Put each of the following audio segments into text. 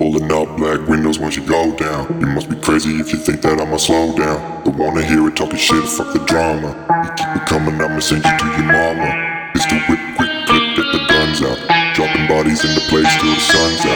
Pulling up black windows once you go down. You must be crazy if you think that I'ma slow down. Don't wanna hear it talking shit, fuck the drama. You keep it coming, I'ma send you to your mama. It's the whip, quick clip, get the guns out. Dropping bodies in the place till the sun's out.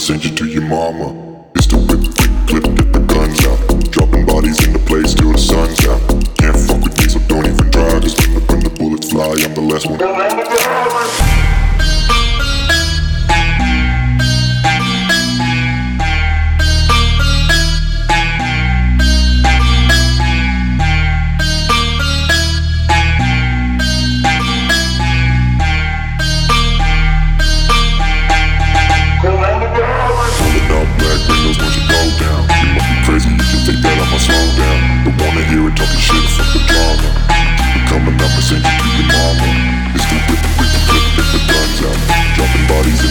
Send you to your mama. It's the whip, quick clip, get the guns out. Dropping bodies in the place till the sun's out. Can't fuck with me, so don't even try. Cause when the, when the bullets fly, I'm the last one. Quit talking shit, fuck the drama. Coming up and saying, you your mama. It's the whip, whip, whip, whip, the guns out. Dropping bodies